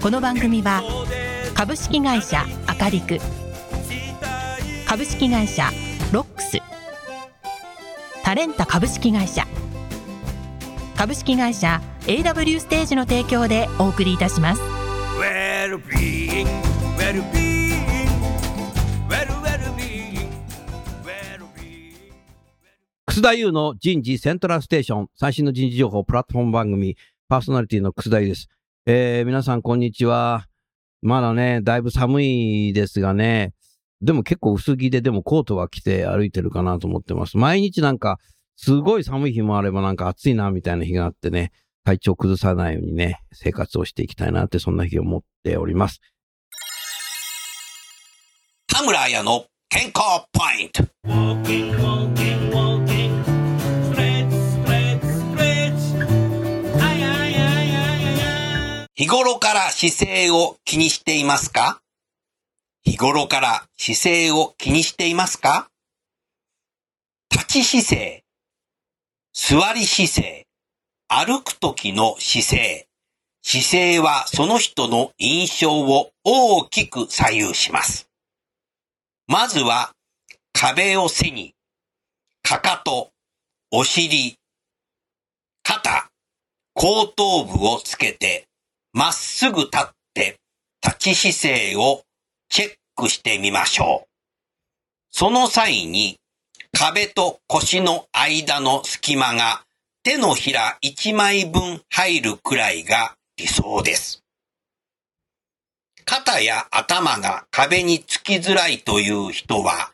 この番組は株式会社アカリク株式会社ロックスタレンタ株式会社株式会社 AW ステージの提供でお送りいたします Well-being, well-being, well, well-being, well-being. 楠田優の人事セントラルステーション、最新の人事情報プラットフォーム番組、パーソナリティの楠田優です。えー、皆さんこんにちは。まだね、だいぶ寒いですがね、でも結構薄着で、でもコートは着て歩いてるかなと思ってます。毎日なんか、すごい寒い日もあればなんか暑いなみたいな日があってね、体調崩さないようにね、生活をしていきたいなって、そんな日を持っております。田村彩の健康ポイント。日頃から姿勢を気にしていますか？日頃から姿勢を気にしていますか？立ち姿勢、座り姿勢、歩く時の姿勢。姿勢はその人の印象を大きく左右します。まずは壁を背に、かかと、お尻、肩、後頭部をつけて、まっすぐ立って、立ち姿勢をチェックしてみましょう。その際に、壁と腰の間の隙間が手のひら1枚分入るくらいが理想です。肩や頭が壁につきづらいという人は、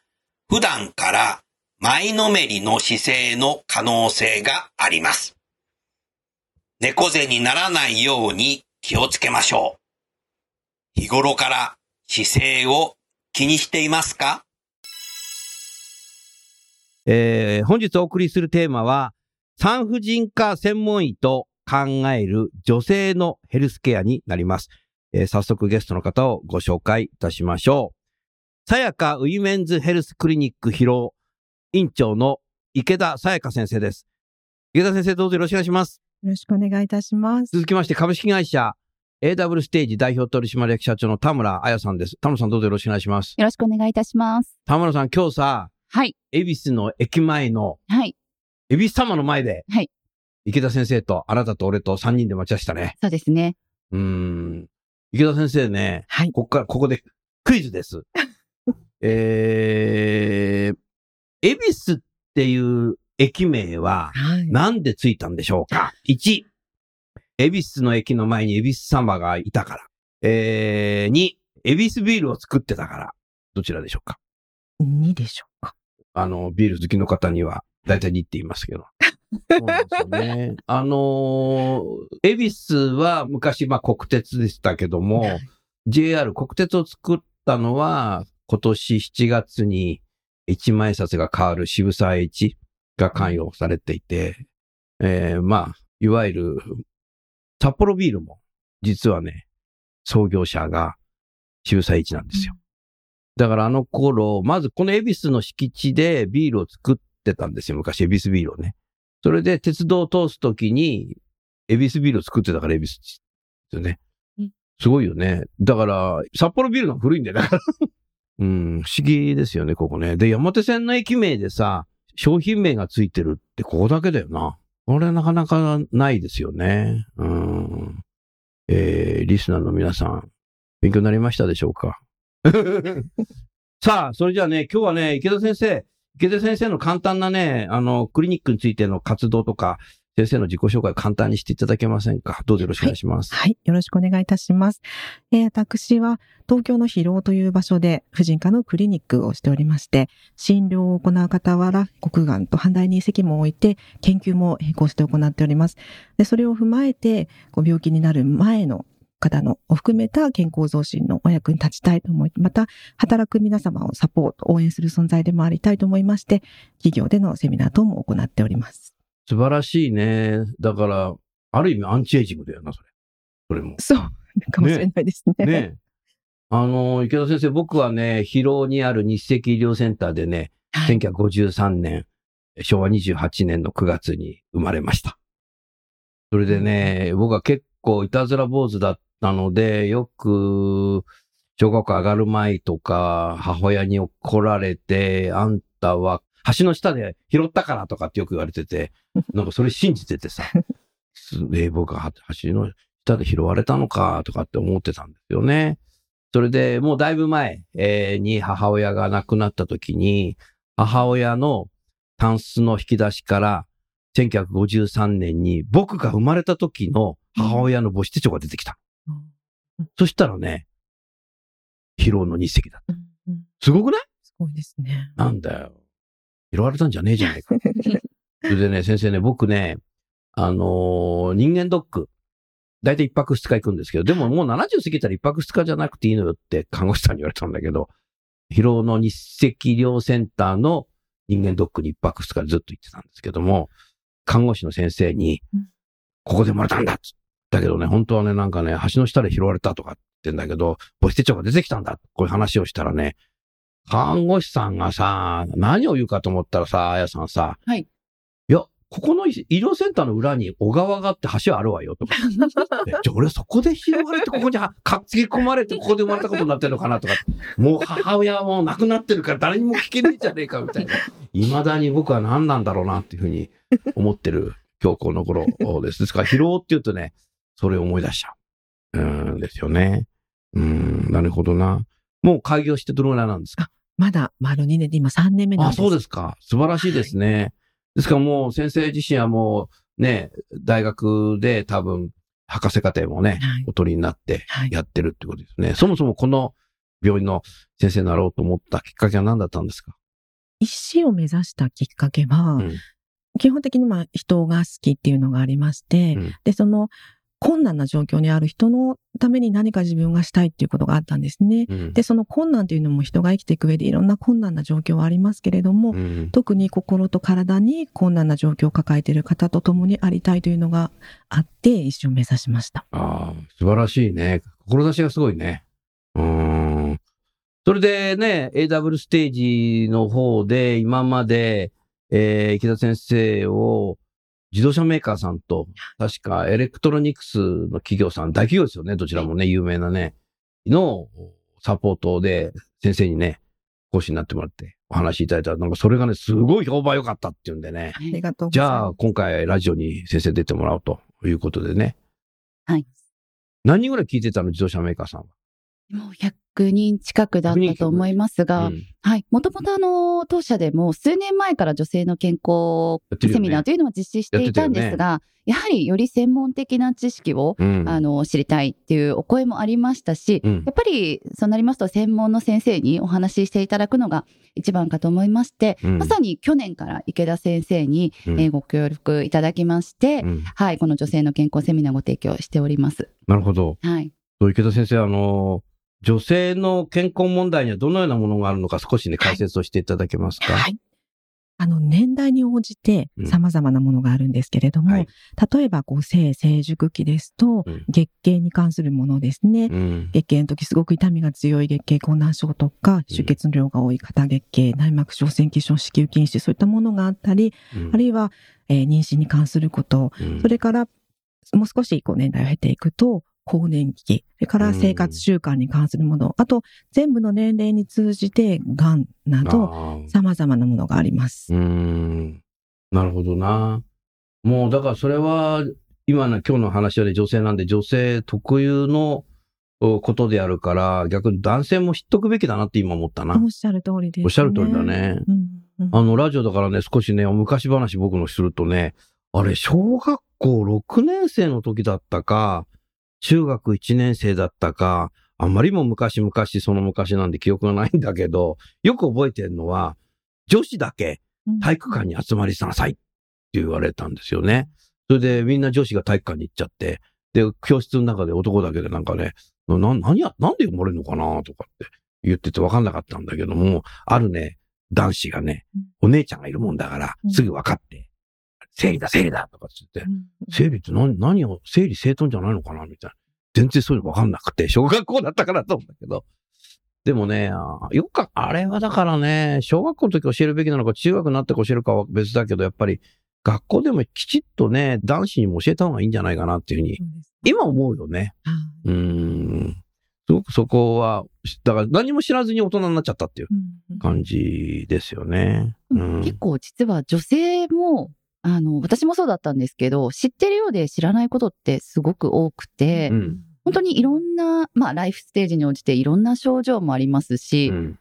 普段から前のめりの姿勢の可能性があります。猫背にならないように気をつけましょう。日頃から姿勢を気にしていますか？えー本日お送りするテーマは、産婦人科専門医と考える女性のヘルスケアになります。えー早速ゲストの方をご紹介いたしましょう。さやかウィメンズヘルスクリニック疲労院長の池田さやか先生です。池田先生どうぞよろしくお願いします。よろしくお願いいたします。続きまして株式会社 AW ステージ代表取締役社長の田村彩さんです。田村さんどうぞよろしくお願いします。よろしくお願いいたします。田村さん今日さ、はい。恵比寿の駅前のはい。恵比寿様の前で、はい池田先生とあなたと俺と3人で待ち合わせたね。そうですね。うーん。池田先生ね、はい。ここから、ここでクイズです。えー、恵比寿っていう駅名ははい。なんでついたんでしょうか ?1、恵比寿の駅の前に恵比寿様がいたから。えー、2、恵比寿ビールを作ってたから。どちらでしょうか？2でしょうか？あの、ビール好きの方には、だいたい2って言いますけど。そうですよね。あのー、恵比寿は昔、まあ国鉄でしたけども、JR 国鉄を作ったのは、今年7月に一万円札が変わる渋沢栄一が関与されていて、えー、まあ、いわゆる、札幌ビールも、実はね、創業者が渋沢栄一なんですよ。だからあの頃、まずこの恵比寿の敷地でビールを作ってたんですよ。昔、恵比寿ビールをね。それで鉄道を通すときに、恵比寿ビールを作ってたから恵比寿ですよねうん。すごいよね。だから、札幌ビールの古いんだよね。うん、不思議ですよね、ここね。で、山手線の駅名でさ、商品名がついてるってここだけだよな。これなかなかないですよね。うん。えー、リスナーの皆さん、勉強になりましたでしょうか？さあ、それじゃあね、今日はね、池田先生、池田先生の簡単なね、あの、クリニックについての活動とか、先生の自己紹介を簡単にしていただけませんか？どうぞよろしくお願いします。はい。よろしくお願いいたします。えー私は東京の疲労という場所で婦人科のクリニックをしておりまして、診療を行う傍ら、骨眼と反対に席も置いて、研究も並行して行っております。で、それを踏まえて、こう病気になる前の方のを含めた健康増進のお役に立ちたいと思い、また働く皆様をサポート、応援する存在でもありたいと思いまして、企業でのセミナー等も行っております。素晴らしいね。だから、ある意味アンチエイジングだよな、それ。それも。そう、かもしれないですね。ね。あの、池田先生、僕はね、広尾にある日赤医療センターでね、はい1953年、昭和28年の9月に生まれました。それでね、僕は結構いたずら坊主だったので、よく、小学校上がる前とか、母親に怒られて、あんたは橋の下で拾ったからとかってよく言われてて、なんかそれ信じててさ、すえー僕は橋の下で拾われたのかとかって思ってたんですよね。それでもうだいぶ前、えーに母親が亡くなった時に、母親のタンスの引き出しから、1953年に僕が生まれた時の母親の母子手帳が出てきた。うんそしたらね、疲労の日赤だ。うんうんすごくない？すごいですね。なんだよ。拾われたんじゃねえじゃないか。それでね、先生ね、僕ね、あのー人間ドック、だいたい一泊二日行くんですけど、でももう70過ぎたら一泊二日じゃなくていいのよって看護師さんに言われたんだけど、疲労の日赤医療センターの人間ドックに一泊二日ずっと行ってたんですけども、看護師の先生にうん、ここで生まれたんだっつったけどね、本当はね、なんかね、橋の下で拾われたとかって言ってんだけど、母子手帳が出てきたんだ。こういう話をしたらね、看護師さんがさ、何を言うかと思ったらさ、あやさんさ、はい。いや、ここの医療センターの裏に小川があって橋あるわよ、とか。えじゃあ俺そこで拾われて、ここにはかっつぎ込まれて、ここで生まれたことになってるのかな、とか。もう母親はもう亡くなってるから誰にも聞けないじゃねえか、みたいな。未だに僕は何なんだろうな、っていうふうに思ってる今日この頃です。ですから、疲労って言うとね、それを思い出しちゃう。うーん、ですよね。うーん、なるほどな。もう開業してどのぐらいなんですか？まだ丸2年で今3年目なんあ、です。そうですか。素晴らしいですね。ですからもう先生自身はもうね、大学で多分博士課程もね、はいお取りになってはい。やってるってことですね。そもそもこの病院の先生になろうと思ったきっかけは何だったんですか？医師を目指したきっかけは、うん基本的にまあ人が好きっていうのがありまして、うんで、その困難な状況にある人のために何か自分がしたいっていうことがあったんですね。うんで、その困難というのも人が生きていく上でいろんな困難な状況はありますけれども、うん特に心と体に困難な状況を抱えている方と共にありたいというのがあって、医師を目指しました。ああ、素晴らしいね。志がすごいね。うーん。それでね、AW ステージの方で今まで、えー池田先生を自動車メーカーさんと、確かエレクトロニクスの企業さん、大企業ですよね、どちらもね、有名なね、のサポートで先生にね、講師になってもらってお話しいただいたら、なんかそれがね、すごい評判良かったっていうんでね。ありがとうございます。じゃあ、今回ラジオに先生出てもらおうということでね。はい。何人ぐらい聞いてたの自動車メーカーさんは？もう100人近くだったと思いますが、うん。はい。もともとあの、当社でも数年前から女性の健康セミナーというのを実施していたんですが、やはりより専門的な知識を、うん。あの、知りたいっていうお声もありましたし、うん。やっぱりそうなりますと専門の先生にお話ししていただくのが一番かと思いまして、うん。まさに去年から池田先生に、うん。えーご協力いただきまして、うん。はい、この女性の健康セミナーをご提供しております。なるほど。はい。池田先生、あの、女性の健康問題にはどのようなものがあるのか少しね、解説をしていただけますか？はい。あの、年代に応じてうん様々なものがあるんですけれども、はい例えば、こう、性成熟期ですと、うん月経に関するものですね。うん。月経の時すごく痛みが強い月経困難症とか、出血量が多い肩月経、内膜症、腺気症、子宮筋腫、そういったものがあったり、うんあるいは、えー妊娠に関すること、うんそれから、もう少しこう年代を経ていくと、更年期、それから生活習慣に関するもの、あと、全部の年齢に通じて、癌など、様々なものがあります。うーん。なるほどな。もう、だからそれは、今の今日の話はね、女性なんで、女性特有のおことであるから、逆に男性も知っとくべきだなって今思ったな。おっしゃる通りです、ね。おっしゃる通りだね。うんうんあの、ラジオだからね、少しね、昔話僕のするとね、あれ、小学校6年生の時だったか、中学1年生だったか、あんまりも昔々その昔なんで記憶がないんだけど、よく覚えてるのは、女子だけうん。体育館に集まりなさいって言われたんですよね。それでみんな女子が体育館に行っちゃって、で、教室の中で男だけでなんかね、な、何や、なんで読まれるのかなとかって言ってて分かんなかったんだけども、あるね、男子がね、お姉ちゃんがいるもんだからう、ん。すぐ分かって、生理だ、生理だとかって言って、うん生理って何、何を、整理整頓じゃないのかな？みたいな。全然そういうの分かんなくて、小学校だったからと思うんだけど。でもね、よくか、あれはだからね、小学校の時教えるべきなのか、中学になって教えるかは別だけど、やっぱり、学校でもきちっとね、男子にも教えた方がいいんじゃないかなっていうふうに、今思うよね。はうーん。すごくそこは、だから何も知らずに大人になっちゃったっていう感じですよね。うん。結構実は女性も、あの、私もそうだったんですけど、知ってるようで知らないことってすごく多くて、うん本当にいろんな、まあ、ライフステージに応じていろんな症状もありますし、うん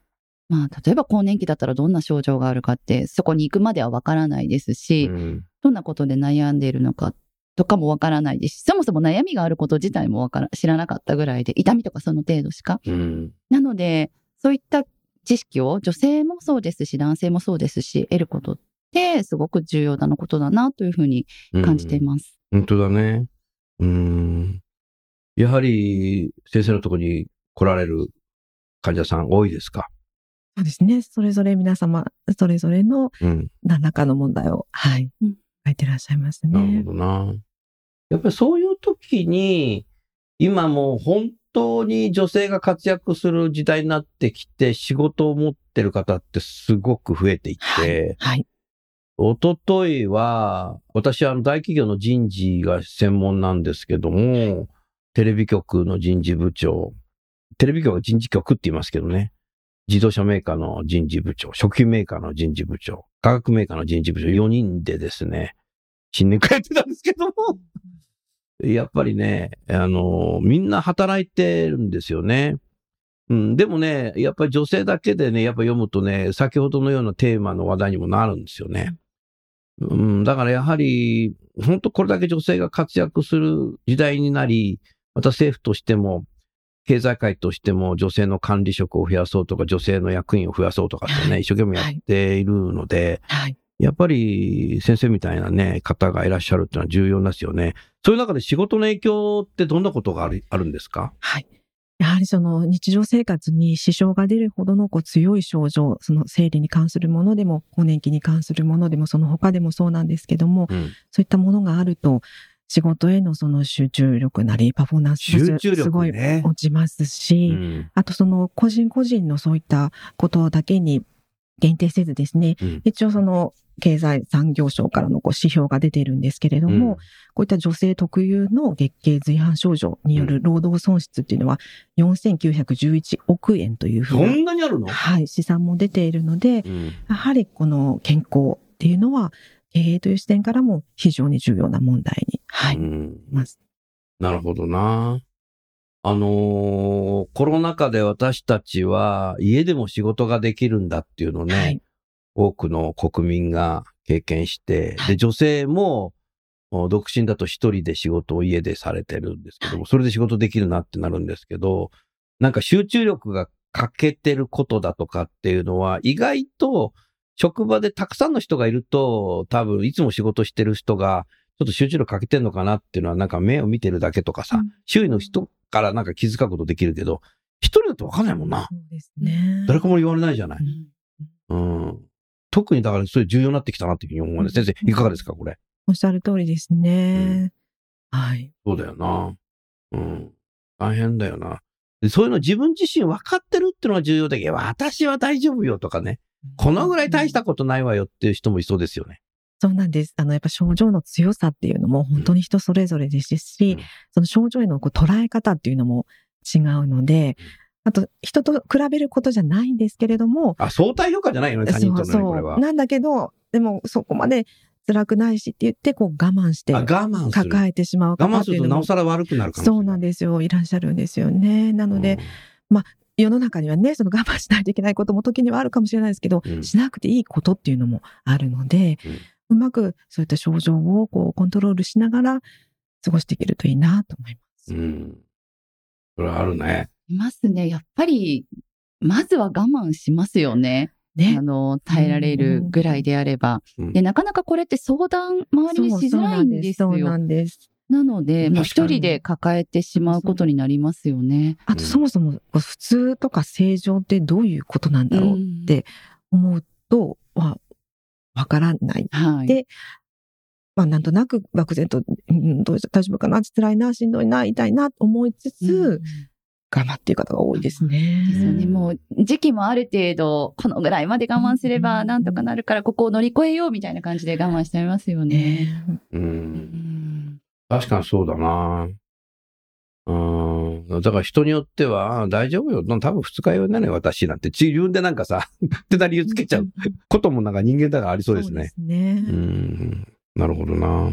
まあ、例えば更年期だったらどんな症状があるかって、そこに行くまではわからないですし、うんどんなことで悩んでいるのかとかもわからないですし、そもそも悩みがあること自体もわから知らなかったぐらいで、痛みとかその程度しか。うん。なので、そういった知識を女性もそうですし、男性もそうですし、得ることってすごく重要なことだなというふうに感じています。本当だね。うーん。やはり、先生のところに来られる患者さん多いですか？そうですね。それぞれ皆様、それぞれのうん。何らかの問題を、はいうん、書いてらっしゃいますなるね。ほどな。やっぱりそういう時に、今もう本当に女性が活躍する時代になってきて、仕事を持ってる方ってすごく増えていって、はい。一昨日は、私は大企業の人事が専門なんですけども、テレビ局の人事部長、テレビ局は人事局って言いますけどね、自動車メーカーの人事部長、食品メーカーの人事部長、化学メーカーの人事部長、4人でですね、新年会やってたんですけども、やっぱりね、あの、みんな働いてるんですよね。うん、でもね、やっぱり女性だけでね、やっぱ読むとね、先ほどのようなテーマの話題にもなるんですよね。うん、だからやはり、本当これだけ女性が活躍する時代になり、また政府としても、経済界としても女性の管理職を増やそうとか、女性の役員を増やそうとかってね、はい一生懸命やっているので、はい。やっぱり先生みたいなね、方がいらっしゃるっていうのは重要ですよね。そういう中で仕事の影響ってどんなことがあるあるんですか？はい。やはりその日常生活に支障が出るほどのこう強い症状、その生理に関するものでも、更年期に関するものでも、その他でもそうなんですけども、うんそういったものがあると、仕事へのその集中力なり、パフォーマンスもすごい。落ちますし、うんあとその個人個人のそういったことだけに限定せずですね、うん。一応その経済産業省からのこう指標が出ているんですけれども、こういった女性特有の月経随伴症状による労働損失っていうのは4911億円というふそうな、んなにあるの、はい、試算も出ているので、うん。やはりこの健康っていうのは経営という視点からも非常に重要な問題に、はい、うん。ます。なるほどな。あのーコロナ禍で私たちは家でも仕事ができるんだっていうのをね、はい。多くの国民が経験して、で、女性もお独身だと一人で仕事を家でされてるんですけども、それで仕事できるなってなるんですけど、なんか集中力が欠けてることだとかっていうのは、意外と職場でたくさんの人がいると、多分いつも仕事してる人が、ちょっと集中力欠けてんのかなっていうのは、なんか目を見てるだけとかさ、うん周囲の人からなんか気遣うことできるけど、一人だとわかんないもんな。そうですね。誰かも言われないじゃない。うんうん。特にだからそれ重要になってきたなっていうふうに思うんです。先生、いかがですか、これ？おっしゃる通りですね。はい。そうだよな。うん。大変だよな。でそういうの自分自身分かってるっていうのが重要だけど、私は大丈夫よとかね。このぐらい大したことないわよっていう人もいそうですよね。そうなんです。あの、やっぱ症状の強さっていうのも本当に人それぞれですし、うんその症状へのこう捉え方っていうのも違うので、あと、人と比べることじゃないんですけれども、あ、相対評価じゃないよね、他人とのね、これは。なんだけど、でもそこまで辛くないしって言って、こう我慢してあ、我慢。抱えてしまう我方慢するとなおさら悪くなるかも。そうなんですよ。いらっしゃるんですよね。なので、うん、世の中にはね、その我慢しないといけないことも時にはあるかもしれないですけど、うんしなくていいことっていうのもあるので、うまくそういった症状をこうコントロールしながら過ごしていけるといいなと思います。うん。それはあるね。いますね。やっぱり、まずは我慢しますよね。ねあ。の、耐えられるぐらいであれば。うんで、なかなかこれって相談、周りにしづらいんですよ。そうなんです。なので、一人で抱えてしまうことになりますよね。あとそもそも普通とか正常ってどういうことなんだろうって思うと、はわからない。はい。でまあなんとなく漠然と、うん、どう大丈夫かな？辛いな、しんどいな、痛いなと思いつつ、うん我慢っていう方が多いですね。ですよね。もう時期もある程度、このぐらいまで我慢すればなんとかなるから、ここを乗り越えようみたいな感じで我慢しちゃいますよね。ねう。うんん確かにそうだな。うん。だから人によっては、あ大丈夫よ。多分二日酔いなのよ、私なんて。自分でなんかさ、ってな理由つけちゃうこともなんか人間だからありそうですね。そうですね。うん。なるほどな。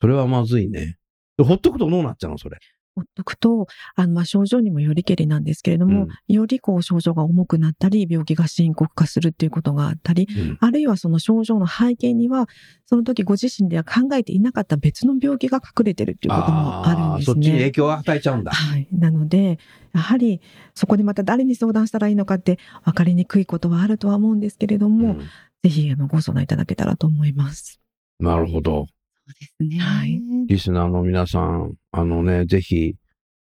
それはまずいね。でほっとくとどうなっちゃうのそれ？ほっとくと、あの、まあ、症状にもよりけりなんですけれども、よりこう症状が重くなったり、病気が深刻化するっていうことがあったり、うんあるいはその症状の背景には、その時ご自身では考えていなかった別の病気が隠れてるっていうこともあるんですねそっちに影。響を与えちゃうんだ。はい。なので、やはり、そこでまた誰に相談したらいいのかって分かりにくいことはあるとは思うんですけれども、うんぜひ、あの、ご相談いただけたらと思います。なるほど。そうですね。はいリスナーの皆さん、あのね、ぜひ、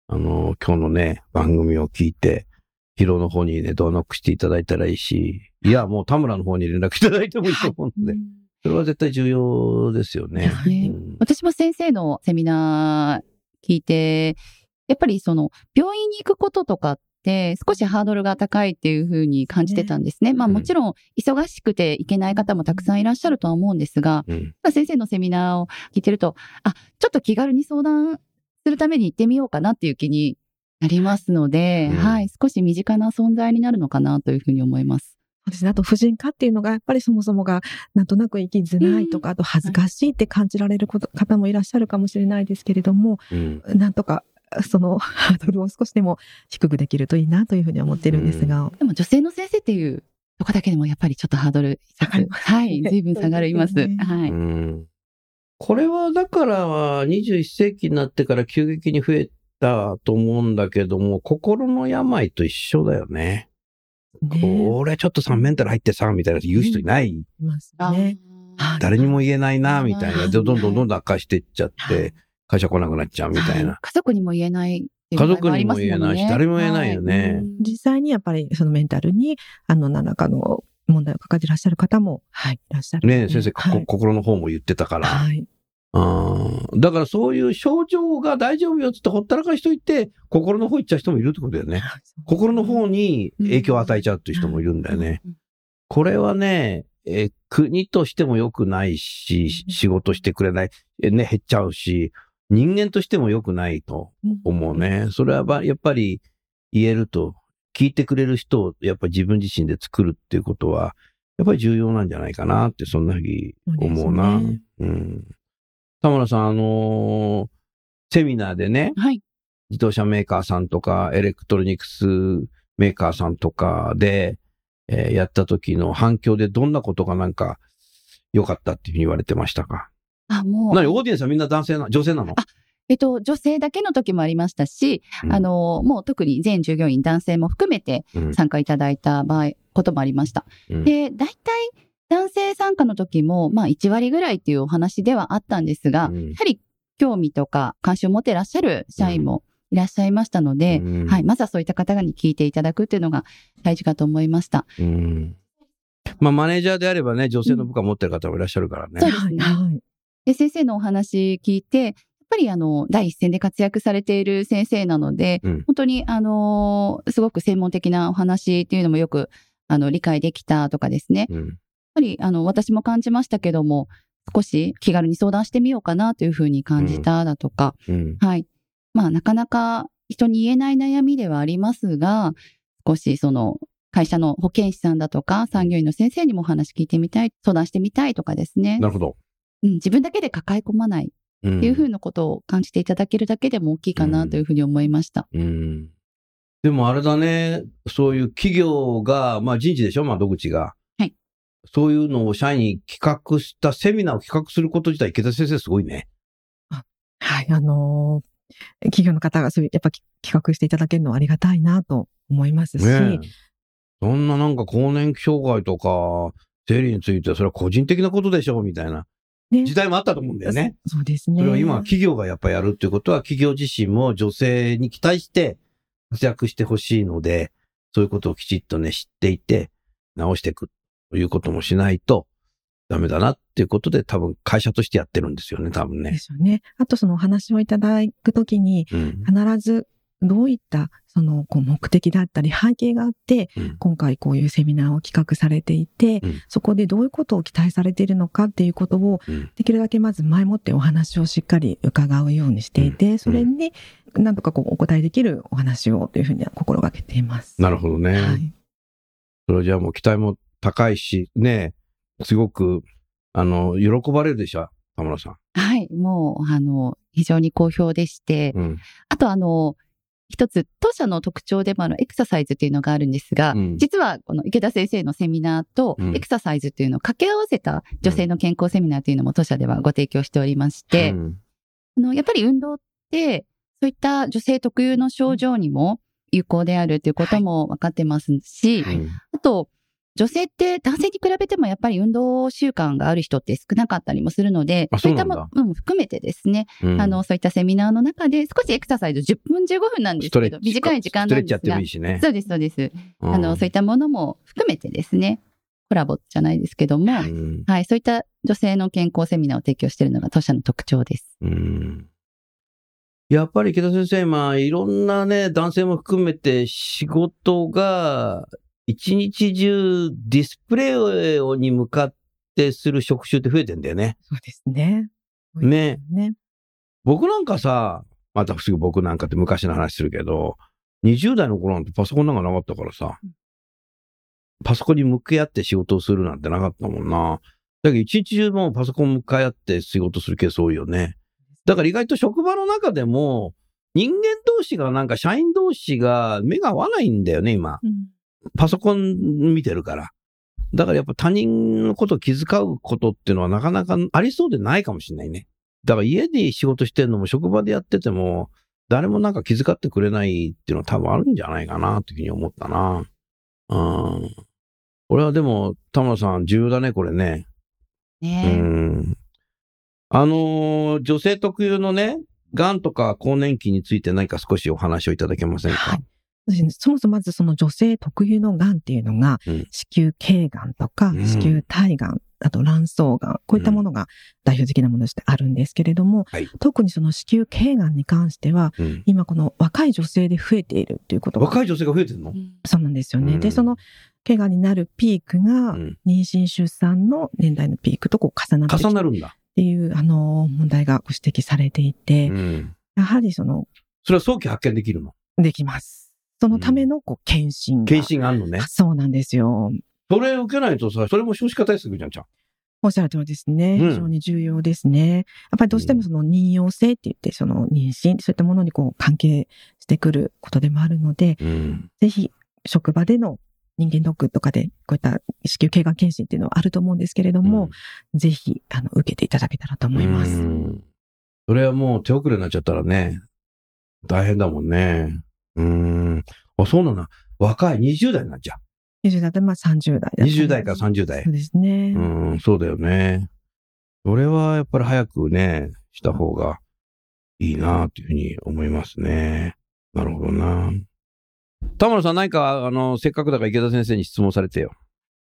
あの、今日のね、番組を聞いて、ヒロの方にね、ドアノックしていただいたらいいし、いや、もう田村の方に連絡いただいてもいいと思うので、それは絶対重要ですよね。ねうん私も先生のセミナー聞いて、やっぱりその病院に行くこととかって少しハードルが高いっていうふうに感じてたんですね。まあうんもちろん忙しくて行けない方もたくさんいらっしゃるとは思うんですが、うん先生のセミナーを聞いてると、あ、ちょっと気軽に相談するために行ってみようかなっていう気になりますので、うんはい、少し身近な存在になるのかなというふうに思います。そうですね。あと、婦人科っていうのが、やっぱりそもそもが、なんとなく生きづらいとか、あと恥ずかしいって感じられること方もいらっしゃるかもしれないですけれども、うんなんとか、そのハードルを少しでも低くできるといいなというふうに思ってるんですが。でも女性の先生っていうとこだけでもやっぱりちょっとハードル下がりますはい、随分下がります。すねはい。うんこれはだから21世紀になってから急激に増えたと思うんだけども、心の病と一緒だよね。ね俺ちょっとさ、メンタル入ってさ、みたいな言う人いない。いますあね。ー誰にも言えないな、みたいな。どんどんどんどん悪化していっちゃっはいて、会社来なくなっちゃうみたいな。家族にも言えない家族にも言えないし、誰も言えないよね。はい実際にやっぱりそのメンタルに、あの、何らかの問題を抱えていらっしゃる方も、はい、いらっしゃる。ねえ先生、こはい。心の方も言ってたから。はい。うんだからそういう症状が大丈夫よっつってほったらかしといて、心の方行っちゃう人もいるってことだよね。心の方に影響を与えちゃうっていう人もいるんだよね。これはね、えー国としても良くないし、し仕事してくれない、えね、減っちゃうし、人間としても良くないと思うね。それはばやっぱり言えると、聞いてくれる人をやっぱり自分自身で作るっていうことは、やっぱり重要なんじゃないかなって、そんなふうに思うな。そうねうん。田村さん、あのーセミナーでね、はい。自動車メーカーさんとか、エレクトロニクスメーカーさんとかで、えーやった時の反響でどんなことがなんか良かったっていうふうに言われてましたか？あ、もう。何？オーディエンスはみんな男性な、女性なの？あえっと、女性だけの時もありましたし、うんあの、もう特に全従業員男性も含めてうん参加いただいた場合、こともありました。うんで、大体男性参加の時も、まあ1割ぐらいっていうお話ではあったんですが、うんやはり興味とか関心を持ってらっしゃる社員もいらっしゃいましたので、うんはい、まずはそういった方に聞いていただくっていうのが大事かと思いました。うんまあ、マネージャーであればね、女性の部下持ってる方もいらっしゃるからね。そうですねはい。で、先生のお話聞いて、やっぱりあの、第一線で活躍されている先生なので、うん本当にあの、すごく専門的なお話っていうのもよく、あの、理解できたとかですね。やっうんぱり、あの、私も感じましたけども、少し気軽に相談してみようかなというふうに感じただとか、うんはい。まあ、なかなか人に言えない悩みではありますが、少しその、会社の保健師さんだとか、産業医の先生にもお話聞いてみたい、相談してみたいとかですね。なるほど。うん、自分だけで抱え込まないっっていうふうなことを感じていただけるだけでも大きいかなというふうに思いました。うん。でもあれだね、そういう企業が、まあ人事でしょ、窓口が。はい。そういうのを社員に企画したセミナーを企画すること自体、池田先生すごいね。はい。あのー企業の方がそういう、やっぱき企画していただけるのはありがたいなと思いますし、そんななんか更年期障害とか、生理についてはそれは個人的なことでしょ？みたいな。ね時代もあったと思うんだよね。そうですね。それを今は企業がやっぱやるっていうことは、企業自身も女性に期待して活躍してほしいので、そういうことをきちっとね、知っていて、直していくということもしないとダメだなっていうことで、多分会社としてやってるんですよね、多分でね。すよね。あとそのお話をいただくときに、うん。必ずどういったそのこう目的だったり背景があって、うん今回こういうセミナーを企画されていて、うんそこでどういうことを期待されているのかっていうことを、うんできるだけまず前もってお話をしっかり伺うようにしていて、それになんとかこうお答えできるお話をというふうには心がけています。なるほどね。はい。それじゃあもう期待も高いし、ね、すごく、あの、喜ばれるでしょ、田村さん。はい。もう、あの、非常に好評でして、うん。あとあの、一つ、当社の特徴でもあるエクササイズっていうのがあるんですが、うん。実はこの池田先生のセミナーとうん。エクササイズっていうのを掛け合わせた女性の健康セミナーというのも当社ではご提供しておりまして、うん。あの、やっぱり運動って、そういった女性特有の症状にも有効であるということも分かってますし、うんあと、女性って男性に比べてもやっぱり運動習慣がある人って少なかったりもするので、あそういったそうなんものも含めてですね、うん。あの、そういったセミナーの中で少しエクササイズ10分15分なんですけど、短い時間なんですが。ストレッチやってもいい、しね。そうです、そうです。うん。あの、そういったものも含めてですね、コラボじゃないですけども、うん。はい、そういった女性の健康セミナーを提供しているのが当社の特徴です。うん。やっぱり池田先生、まあ、いろんなね、男性も含めて仕事が一日中ディスプレイに向かってする職種って増えてんだよね。そうですね。ね。ね。僕なんかさ、またすぐ僕なんかって昔の話するけど、20代の頃なんてパソコンなんかなかったからさ、パソコンに向き合って仕事をするなんてなかったもんな。だけど一日中もうパソコン向かい合って仕事するケース多いよね。だから意外と職場の中でも、人間同士がなんか社員同士が目が合わないんだよね、今。うんパソコン見てるから。だからやっぱ他人のことを気遣うことっていうのはなかなかありそうでないかもしれないね。だから家で仕事してるのも職場でやってても、誰もなんか気遣ってくれないっていうのは多分あるんじゃないかなというふうに思ったな。うん。俺はでも、田村さん重要だね、これね。うねん。あのー女性特有のね、癌とか更年期について何か少しお話をいただけませんか、はいそもそもまずその女性特有の癌っていうのが、うん。子宮頸癌とか、うん。子宮体癌、あと卵巣癌、こういったものが代表的なものとしてあるんですけれども、はい。特にその子宮頸癌に関しては、うん。今この若い女性で増えているということが、若い女性が増えてるの、そうなんですよね。うん。で、その頸癌になるピークが、うん。妊娠出産の年代のピークとこう重なってきて重なるんだ。っていう、あの、問題がご指摘されていて、うん。やはりその、それは早期発見できるの？できます。そのための、こう、検診が。検診があるのね。そうなんですよ。それ受けないとさ、それも少子化対策じゃん、ちゃん。おっしゃる通りですね。うん非常に重要ですね。やっぱりどうしてもその妊娠性って言って、その妊娠、そういったものにこう関係してくることでもあるので、うん。ぜひ職場での人間ドックとかでこういった子宮頸がん検診っていうのはあると思うんですけれども、ぜひ、あの、受けていただけたらと思います。うんそれはもう手遅れになっちゃったらね、大変だもんね。うん。あ、そうなんだ。若い20代になっちゃ20代でまあ30代だったう。り20代から30代そう。ですね。うん、そうだよね。それはやっぱり早くね、した方がいいなというふうに思いますね。なるほどな。田村さん、何か、あの、せっかくだから池田先生に質問されてよ。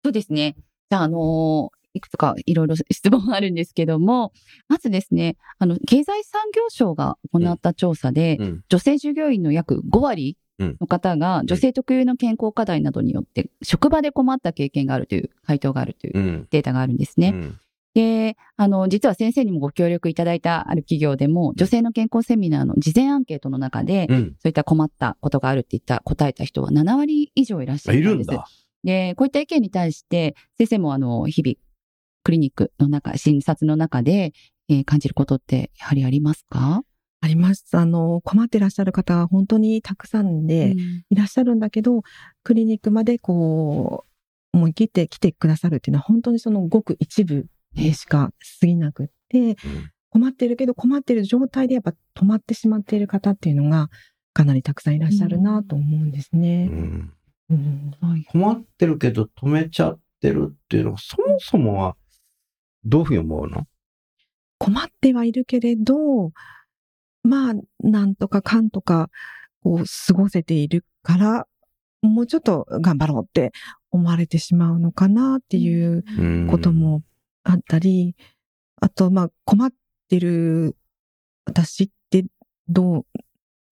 そうですね。じゃあ、あのーいくつかいろいろ 質問があるんですけども、まずですね、あの、経済産業省が行った調査で、うん。女性従業員の約5割の方が、女性特有の健康課題などによって、職場で困った経験があるという回答があるといううん。データがあるんですね。うんで、あの、実は先生にもご協力いただいたある企業でも、女性の健康セミナーの事前アンケートの中で、うん。そういった困ったことがあるって言った、答えた人は7割以上いらっしゃあるんです。いるんだ。で、こういった意見に対して、先生もあの、日々、クリニックの中、診察の中で、えー感じることって、やはりありますか、あります。あの、困ってらっしゃる方は本当にたくさんでうん。いらっしゃるんだけど、クリニックまでこう、思い切って来てくださるっていうのは本当にそのごく一部でしか過ぎなくって、うん。困ってるけど困ってる状態でやっぱ止まってしまっている方っていうのがかなりたくさんいらっしゃるなと思うんですうね。ん。うん。はい。困ってるけど止めちゃってるっていうのは、そもそもは、どういうふうに思うの？困ってはいるけれど、まあ、なんとかかんとか、こう、過ごせているから、もうちょっと頑張ろうって思われてしまうのかなっていううんこともあったり、あと、まあ、困ってる私ってどう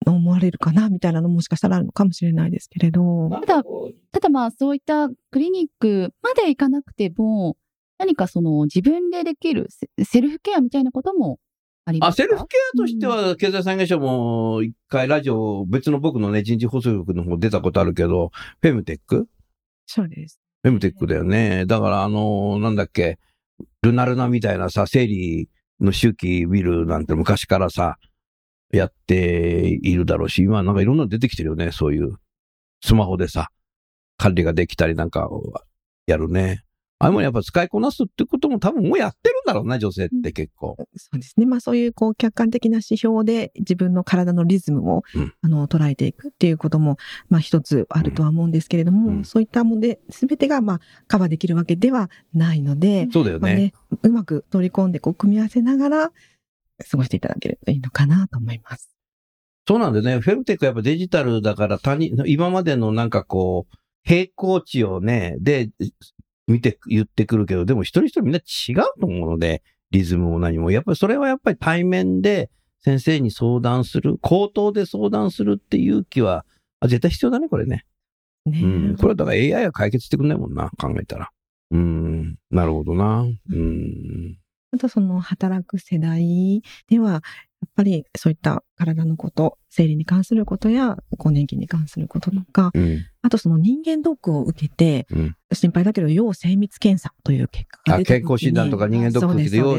思われるかなみたいなのももしかしたらあるのかもしれないですけれど。ただただまあそういったクリニックまで行かなくても、何かその自分でできるセセルフケアみたいなこともありまあ、すか？セルフケアとしては、経済産業省も一回ラジオ、別の僕のね、人事放送局の方出たことあるけど、フェムテック？そうです。フェムテックだよね。だから、あの、なんだっけ、ルナルナみたいなさ、生理の周期見るなんて昔からさ、やっているだろうし、今なんかいろんなの出てきてるよね、そういう。スマホでさ、管理ができたりなんか、やるね。あれもやっぱ使いこなすってことも多分もうやってるんだろうな、女性って結構。そうですね。まあそういうこう客観的な指標で自分の体のリズムを、うんあの捉えていくっていうこともまあ一つあるとは思うんですけれども、うんそういったもので全てがまあカバーできるわけではないので、そうだよね。まあね、うまく取り込んでこう組み合わせながら過ごしていただけるといいのかなと思います。そうなんでね、フェムテックやっぱデジタルだから他人、今までのなんかこう、平行値をね、で、見て、言ってくるけど、でも一人一人みんな違うと思うので、リズムも何も。やっぱりそれはやっぱり対面で先生に相談する、口頭で相談するっていう勇気は、あ絶対必要だね、これね。ねうん。これはだから AI は解決してくんないもんな、考えたら。うん。なるほどな。うん。あとその働く世代では、やっぱりそういった体のこと、生理に関することや更年期に関することとか、うん。あとその人間ドックを受けて、うん。心配だけど要精密検査という結果があ、出た時に健康診断とか人間ドック受けて、要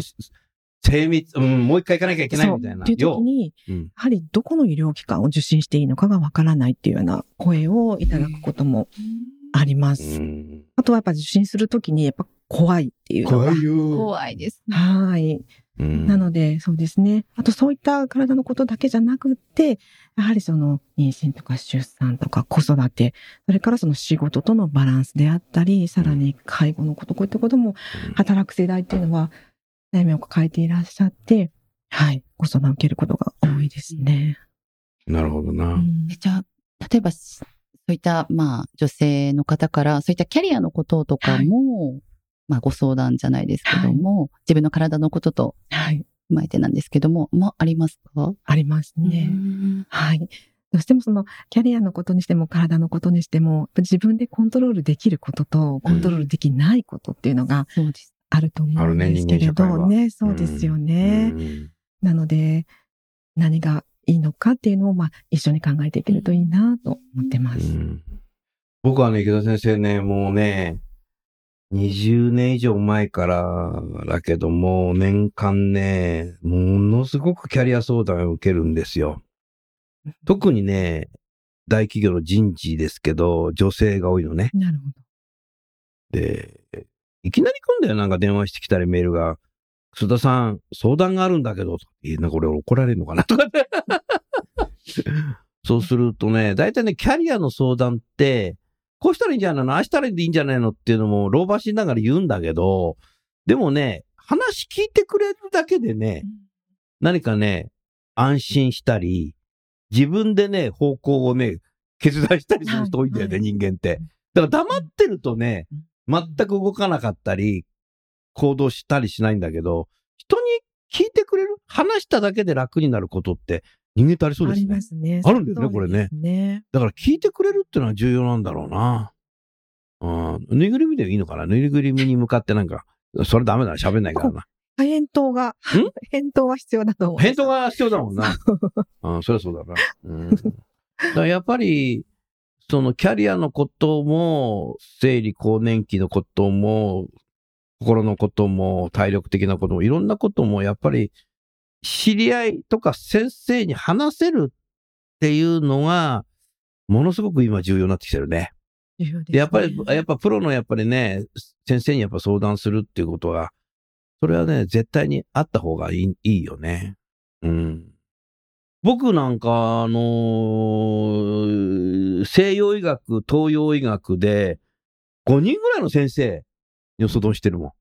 精密、うん、もう一回行かなきゃいけないみたいな。そうっていう時に、要うんやはりどこの医療機関を受診していいのかがわからないっていうような声をいただくこともあります。うんあとはやっぱ受診するときにやっぱ怖いっていうのが。よ。怖いです。はい。うんなので、そうですね。あとそういった体のことだけじゃなくって、やはりその妊娠とか出産とか子育て、それからその仕事とのバランスであったり、さらに介護のこと、こういったこともうん働く世代っていうのは悩みを抱えていらっしゃって、はい、ご相談を受けることが多いですね。なるほどな。うんえじゃあ、例えば、そういった、まあ、女性の方から、そういったキャリアのこととかも、まあ、ご相談じゃないですけども、自分の体のこととはい、踏まえてなんですけども、もありますか？ありますね。うんはい。どうしてもそのキャリアのことにしても体のことにしても、自分でコントロールできることとコントロールできないことっていうのが。あると思うんですけれあるねね。そうですよね。うんなので、何がいいのかっていうのを、まあ、一緒に考えていけるといいなと思ってます。うん僕はね、池田先生ね、もうね、20年以上前からだけども、年間ね、ものすごくキャリア相談を受けるんですよ。特にね、大企業の人事ですけど、女性が多いのね。なるほど。で、いきなり来んだよ、なんか電話してきたりメールが。須田さん、相談があるんだけど、えなんか俺怒られるのかなとか。そうするとね、大体ね、キャリアの相談って、こうしたらいいんじゃないの？ああしたらいいんじゃないの？っていうのも、老婆しながら言うんだけど、でもね、話聞いてくれるだけでね、何かね、安心したり、自分でね、方向をね、決断したりする人多いんだよね、はい。人間って。だから黙ってるとね、全く動かなかったり、行動したりしないんだけど、人に聞いてくれる？話しただけで楽になることって人間ってありそうですねありま。すね。あるんですねその通りですね。だから聞いてくれるっていうのは重要なんだろうな。うん。ぬいぐるみでいいのかな？ぬいぐるみに向かってなんか、それダメだな、喋んないからな。返答が、返答は必要だと思う。返答が必要だもんな。うん、そりゃそうだな。うん。だやっぱり、そのキャリアのことも、生理更年期のことも、心のことも、体力的なことも、いろんなことも、やっぱり、知り合いとか先生に話せるっていうのが、ものすごく今重要になってきてるね。ねでやっぱり、やっぱプロのやっぱりね、先生にやっぱ相談するっていうことは、それはね、絶対にあった方がいいいいよね。うん。僕なんか、あのー西洋医学、東洋医学で、5人ぐらいの先生に相談してるもん。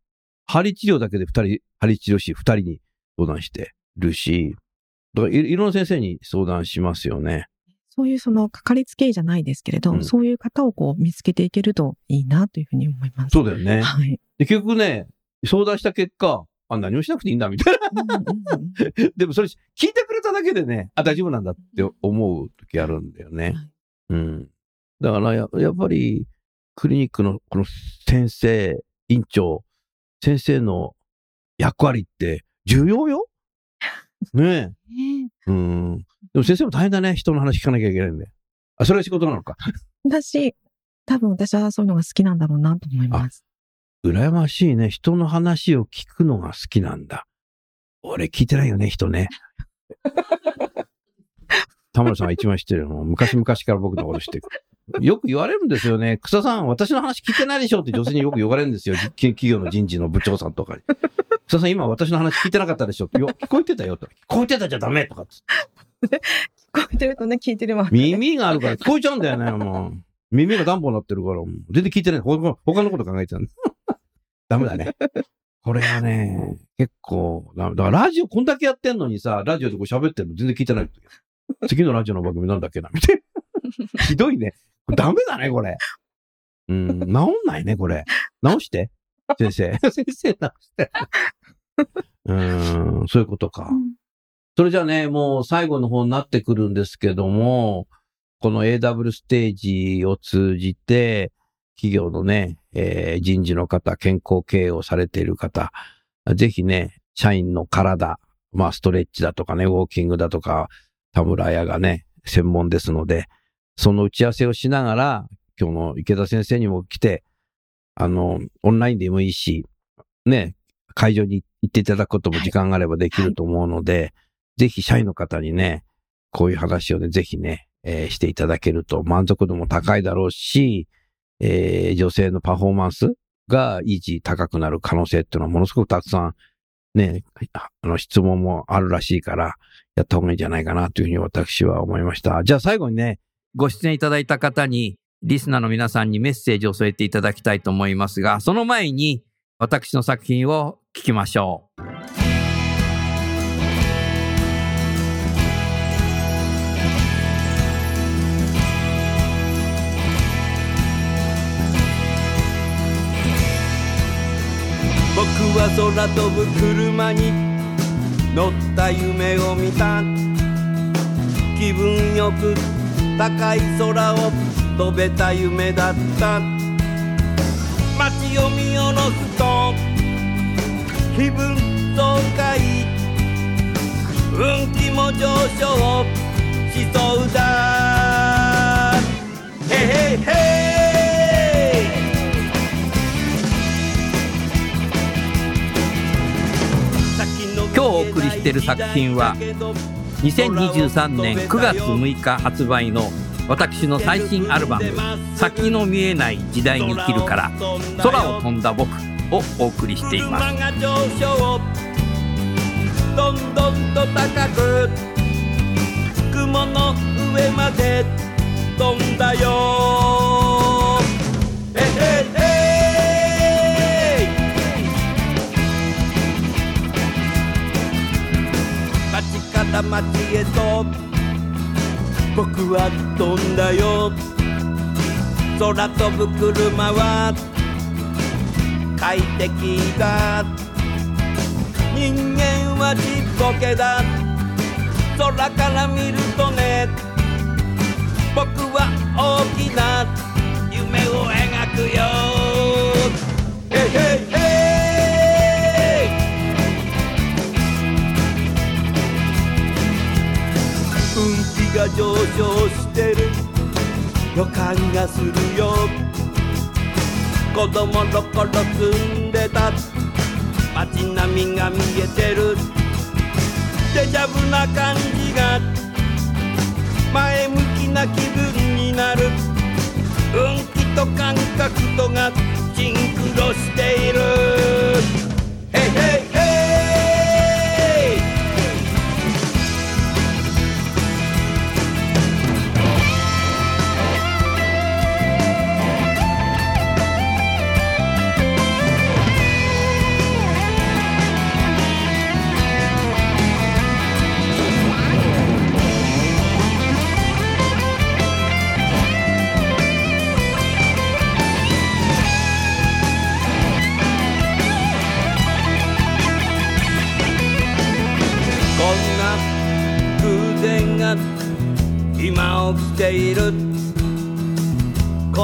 針治療だけで2人、針治療師2人に相談してるし、だからいいろんな先生に相談しますよね。そういうそのかかりつけ医じゃないですけれど、うんそういう方をこう見つけていけるといいなというふうに思います。そうだよね。はい。で、結局ね、相談した結果、あ、何もしなくていいんだ、みたいな。うんうんうん でもそれ聞いてくれただけでね、あ、大丈夫なんだって思う時あるんだよね。はいうん。だからや、やっぱり、クリニックのこの先生、院長、先生の役割って重要よねえ。ねうん。でも先生も大変だね。人の話聞かなきゃいけないんで。あ、それが仕事なのか。私、多分私はそういうのが好きなんだろうなと思います。羨ましいね。人の話を聞くのが好きなんだ。俺聞いてないよね、人ね。田村さんが一番知ってるの。昔々から僕のこと知ってる。よく言われるんですよね。草さん、私の話聞いてないでしょって女性によく言われるんですよ。き企業の人事の部長さんとかに。草さん、今私の話聞いてなかったでしょいや、聞こえてたよと。聞こえてたじゃダメとかっつって聞こえてるとね、聞いてるわ。耳があるから聞こえちゃうんだよね、もう。耳が暖房になってるから、もう全然聞いてない。他他のこと考えてたんだ。ダメだね。これはね、結構、だだからラジオこんだけやってんのにさ、ラジオでこう喋ってんの全然聞いてない。次のラジオの番組なんだっけな、みたいな。ひどいね。ダメだね、これ。うん、治んないね、これ。直して。先生。先生直して。うん、そういうことか。それじゃあね、もう最後の方になってくるんですけども、この AW ステージを通じて、企業のね、えー人事の方、健康経営をされている方、ぜひね、社員の体、まあストレッチだとかね、ウォーキングだとか、田村屋がね、専門ですので、その打ち合わせをしながら、今日の池田先生にも来て、あの、オンラインでもいいし、ね、会場に行っていただくことも時間があればできると思うので、ぜひ社員の方にね、こういう話をね、ぜひね、えーしていただけると満足度も高いだろうし、えー女性のパフォーマンスが維持高くなる可能性っていうのはものすごくたくさんね、あの質問もあるらしいから、やった方がいいんじゃないかなというふうに私は思いました。じゃあ最後にね、ご出演いただいた方に、リスナーの皆さんにメッセージを添えていただきたいと思いますが、その前に私の作品を聞きましょう。僕は空飛ぶ車に乗った夢を見た気分よく高い空を飛べた夢だった。街を見下ろすと気分爽快。運気も上昇しそうだ。へへへ今日お送りしている作品は2023年9月6日発売の私の最新アルバム「先の見えない時代に生きる」から「空を飛んだ僕」をお送りしています。どんどんと高く雲の上まで僕は飛んだよ。空飛ぶ車は。快適だ。人間はちっぽけだ。空から見るとね。僕は大きな夢を描くよ。へへへが上昇してる。予感がするよ。子供の頃住んでた。街並みが見えてる。デジャブな感じが。前向きな気分になる。運気と感覚とがシンクロしている。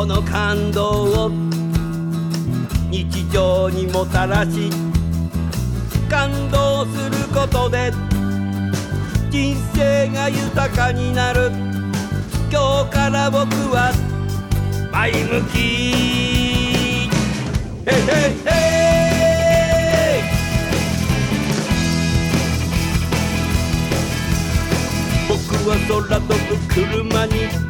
の感動を。日常にもたらし。感動することで。人生が豊かになる。今日から僕は。前向き。へへへ僕は空飛ぶ車に。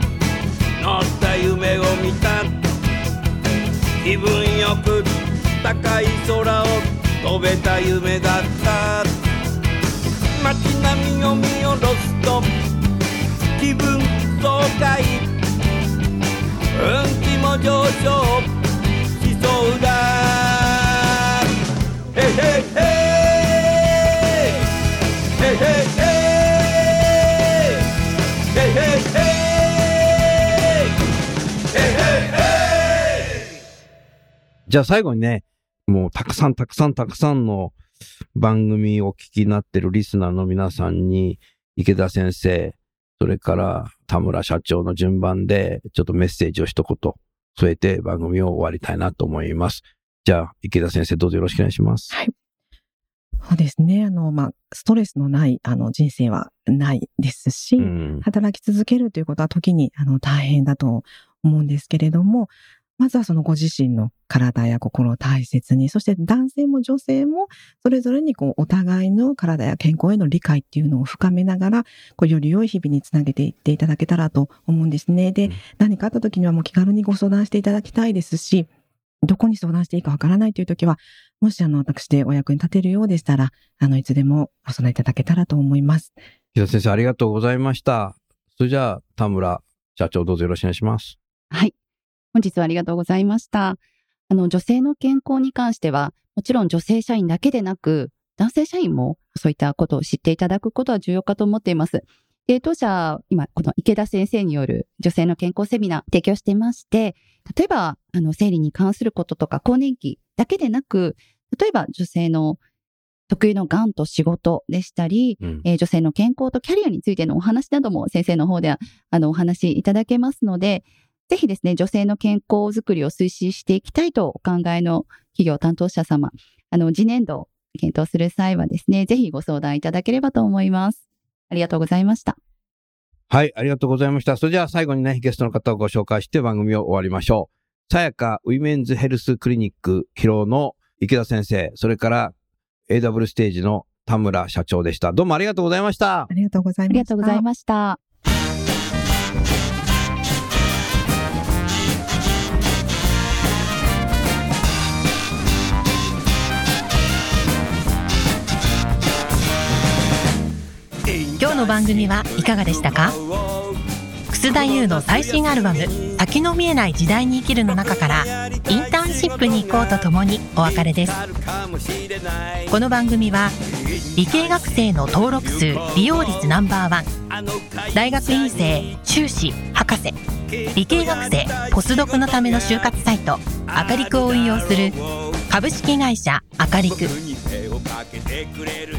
気分よく高い空を飛べた夢だった。街並みを見下ろすと気分爽快。運気も上昇じゃあ最後にね、もうたくさんたくさんたくさんの番組をお聞きになってるリスナーの皆さんに、池田先生、それから田村社長の順番で、ちょっとメッセージを一言添えて番組を終わりたいなと思います。じゃあ、池田先生どうぞよろしくお願いします。はい。そうですね。あの、まあ、ストレスのない、あの、人生はないですし、うん。働き続けるということは時に、あの、大変だと思うんですけれども、まずはそのご自身の体や心を大切に、そして男性も女性も、それぞれにこう、お互いの体や健康への理解っていうのを深めながら、こう、より良い日々につなげていっていただけたらと思うんですね。で、うん何かあった時にはもう気軽にご相談していただきたいですし、どこに相談していいかわからないという時は、もしあの、私でお役に立てるようでしたら、あの、いつでもご相談いただけたらと思います。池田先生ありがとうございました。それじゃあ、田村社長どうぞよろしくお願いします。はい。本日はありがとうございました。あの、女性の健康に関しては、もちろん女性社員だけでなく、男性社員もそういったことを知っていただくことは重要かと思っています。で、当社、今、この池田先生による女性の健康セミナー提供していまして、例えば、あの、生理に関することとか、更年期だけでなく、例えば女性の特有の癌と仕事でしたり、うん。えー女性の健康とキャリアについてのお話なども先生の方ではあのお話しいただけますので、ぜひですね、女性の健康づくりを推進していきたいとお考えの企業担当者様、あの、次年度を検討する際はですね、ぜひご相談いただければと思います。ありがとうございました。はい、ありがとうございました。それじゃあ最後にね、ゲストの方をご紹介して番組を終わりましょう。さやかウィメンズヘルスクリニック広尾の池田先生、それから AW ステージの田村社長でした。どうもありがとうございましたあ。りがとうございあました。りがとうございました。日の番組はいかがでしたか？楠田優の最新アルバム「先の見えない時代に生きる」の中からインターンシップに行こうとともにお別れです。この番組は理系学生の登録数利用率ナンバーワン大学院生修士博士理系学生ポスドクのための就活サイトアカリクを運用する株式会社アカリク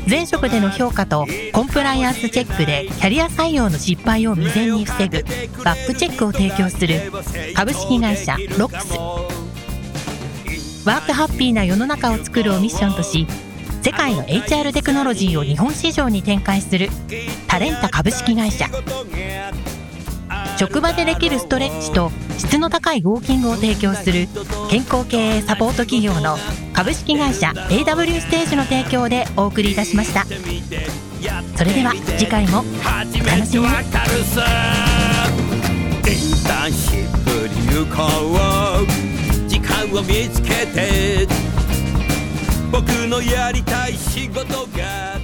前職での評価とコンプライアンスチェックでキャリア採用の失敗を未然に防ぐバックチェックを提供する株式会社ロックス。ワークハッピーな世の中を作るをミッションとし世界の HR テクノロジーを日本市場に展開するタレンタ株式会社。職場でできるストレッチと質の高いウォーキングを提供する健康経営サポート企業の株式会社 AW ステージの提供でお送りいたしました。それでは次回も初めてわかるさインターンシップに行こう時間を見つけて僕のやりたい仕事が